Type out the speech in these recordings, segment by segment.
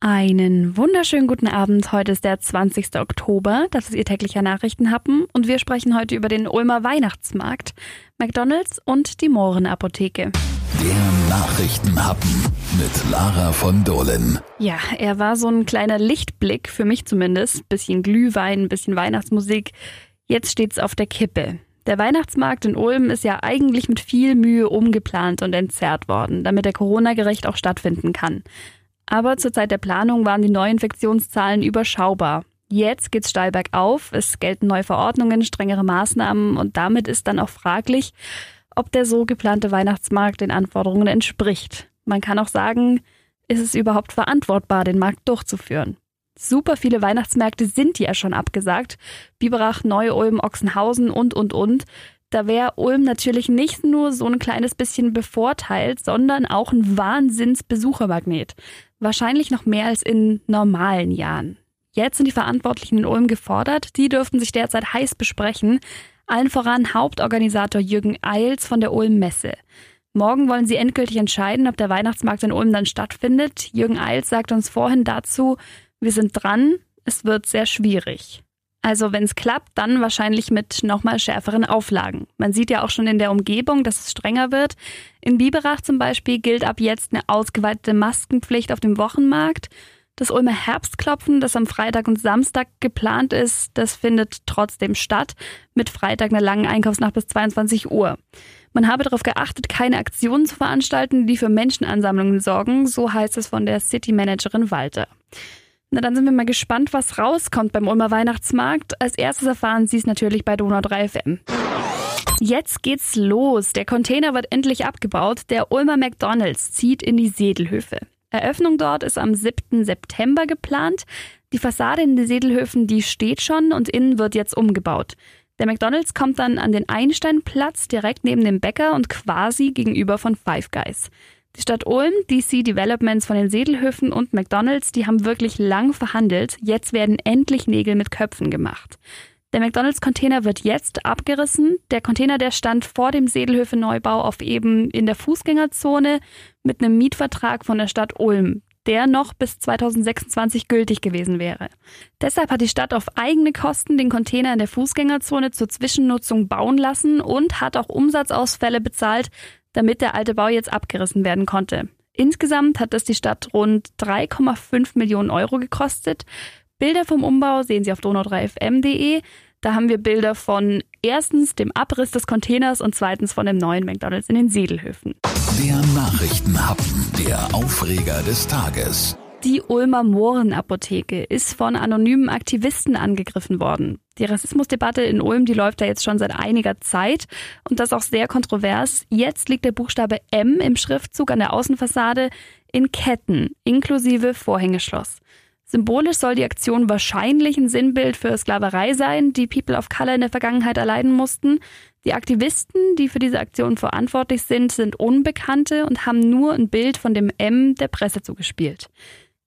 Einen wunderschönen guten Abend. Heute ist der 20. Oktober. Das ist Ihr täglicher Nachrichtenhappen und wir sprechen heute über den Ulmer Weihnachtsmarkt, McDonalds und die Mohrenapotheke. Der Nachrichtenhappen mit Lara von Dohlen. Ja, er war so ein kleiner Lichtblick, für mich zumindest. Bisschen Glühwein, bisschen Weihnachtsmusik. Jetzt steht's auf der Kippe. Der Weihnachtsmarkt in Ulm ist ja eigentlich mit viel Mühe umgeplant und entzerrt worden, damit er Corona-gerecht auch stattfinden kann. Aber zur Zeit der Planung waren die Neuinfektionszahlen überschaubar. Jetzt geht's steil bergauf, es gelten neue Verordnungen, strengere Maßnahmen und damit ist dann auch fraglich, ob der so geplante Weihnachtsmarkt den Anforderungen entspricht. Man kann auch sagen, ist es überhaupt verantwortbar, den Markt durchzuführen? Super viele Weihnachtsmärkte sind ja schon abgesagt. Biberach, Neu-Ulm, Ochsenhausen und, und, und. Da wäre Ulm natürlich nicht nur so ein kleines bisschen bevorteilt, sondern auch ein Wahnsinnsbesuchermagnet. Wahrscheinlich noch mehr als in normalen Jahren. Jetzt sind die Verantwortlichen in Ulm gefordert. Die dürften sich derzeit heiß besprechen. Allen voran Hauptorganisator Jürgen Eils von der Ulm Messe. Morgen wollen sie endgültig entscheiden, ob der Weihnachtsmarkt in Ulm dann stattfindet. Jürgen Eils sagt uns vorhin dazu, wir sind dran, es wird sehr schwierig. Also wenn es klappt, dann wahrscheinlich mit nochmal schärferen Auflagen. Man sieht ja auch schon in der Umgebung, dass es strenger wird. In Biberach zum Beispiel gilt ab jetzt eine ausgeweitete Maskenpflicht auf dem Wochenmarkt. Das Ulmer Herbstklopfen, das am Freitag und Samstag geplant ist, das findet trotzdem statt, mit Freitag einer langen Einkaufsnacht bis 22 Uhr. Man habe darauf geachtet, keine Aktionen zu veranstalten, die für Menschenansammlungen sorgen, so heißt es von der City Managerin Walter. Na, dann sind wir mal gespannt, was rauskommt beim Ulmer Weihnachtsmarkt. Als erstes erfahren Sie es natürlich bei Donau 3 FM. Jetzt geht's los. Der Container wird endlich abgebaut. Der Ulmer McDonalds zieht in die Sedelhöfe. Eröffnung dort ist am 7. September geplant. Die Fassade in den Sedelhöfen, die steht schon und innen wird jetzt umgebaut. Der McDonalds kommt dann an den Einsteinplatz direkt neben dem Bäcker und quasi gegenüber von Five Guys. Die Stadt Ulm, DC Developments von den Sedelhöfen und McDonalds, die haben wirklich lang verhandelt. Jetzt werden endlich Nägel mit Köpfen gemacht. Der McDonalds-Container wird jetzt abgerissen. Der Container, der stand vor dem Sedelhöfe-Neubau auf eben in der Fußgängerzone mit einem Mietvertrag von der Stadt Ulm, der noch bis 2026 gültig gewesen wäre. Deshalb hat die Stadt auf eigene Kosten den Container in der Fußgängerzone zur Zwischennutzung bauen lassen und hat auch Umsatzausfälle bezahlt, damit der alte Bau jetzt abgerissen werden konnte. Insgesamt hat das die Stadt rund 3,5 Millionen Euro gekostet. Bilder vom Umbau sehen Sie auf donau3fm.de. Da haben wir Bilder von erstens dem Abriss des Containers und zweitens von dem neuen McDonalds in den Sedelhöfen. Der Nachrichtenhappen, der Aufreger des Tages. Die Ulmer Mohrenapotheke ist von anonymen Aktivisten angegriffen worden. Die Rassismusdebatte in Ulm, die läuft ja jetzt schon seit einiger Zeit und das auch sehr kontrovers. Jetzt liegt der Buchstabe M im Schriftzug an der Außenfassade in Ketten, inklusive Vorhängeschloss. Symbolisch soll die Aktion wahrscheinlich ein Sinnbild für Sklaverei sein, die People of Color in der Vergangenheit erleiden mussten. Die Aktivisten, die für diese Aktion verantwortlich sind, sind Unbekannte und haben nur ein Bild von dem M der Presse zugespielt.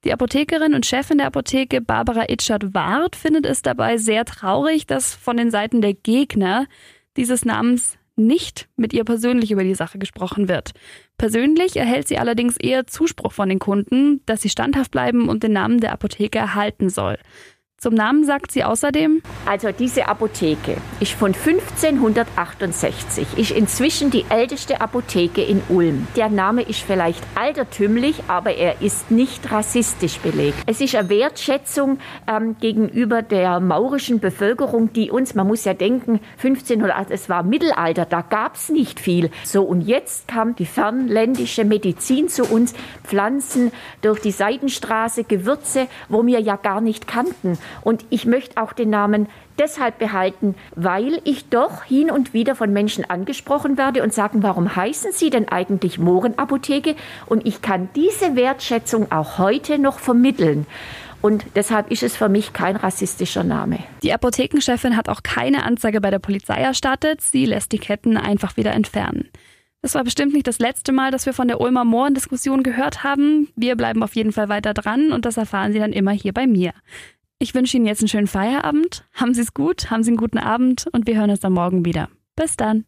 Die Apothekerin und Chefin der Apotheke Barbara Itschert-Ward findet es dabei sehr traurig, dass von den Seiten der Gegner dieses Namens nicht mit ihr persönlich über die Sache gesprochen wird. Persönlich erhält sie allerdings eher Zuspruch von den Kunden, dass sie standhaft bleiben und den Namen der Apotheke erhalten soll. Zum Namen sagt sie außerdem, also diese Apotheke ist von 1568, ist inzwischen die älteste Apotheke in Ulm. Der Name ist vielleicht altertümlich, aber er ist nicht rassistisch belegt. Es ist eine Wertschätzung ähm, gegenüber der maurischen Bevölkerung, die uns, man muss ja denken, 1508, es war Mittelalter, da gab es nicht viel. So, und jetzt kam die fernländische Medizin zu uns, Pflanzen durch die Seitenstraße, Gewürze, wo wir ja gar nicht kannten. Und ich möchte auch den Namen deshalb behalten, weil ich doch hin und wieder von Menschen angesprochen werde und sagen, warum heißen Sie denn eigentlich Mohrenapotheke? Und ich kann diese Wertschätzung auch heute noch vermitteln. Und deshalb ist es für mich kein rassistischer Name. Die Apothekenchefin hat auch keine Anzeige bei der Polizei erstattet. Sie lässt die Ketten einfach wieder entfernen. Das war bestimmt nicht das letzte Mal, dass wir von der Ulmer Mohren-Diskussion gehört haben. Wir bleiben auf jeden Fall weiter dran und das erfahren Sie dann immer hier bei mir. Ich wünsche Ihnen jetzt einen schönen Feierabend. Haben Sie es gut, haben Sie einen guten Abend und wir hören uns dann morgen wieder. Bis dann.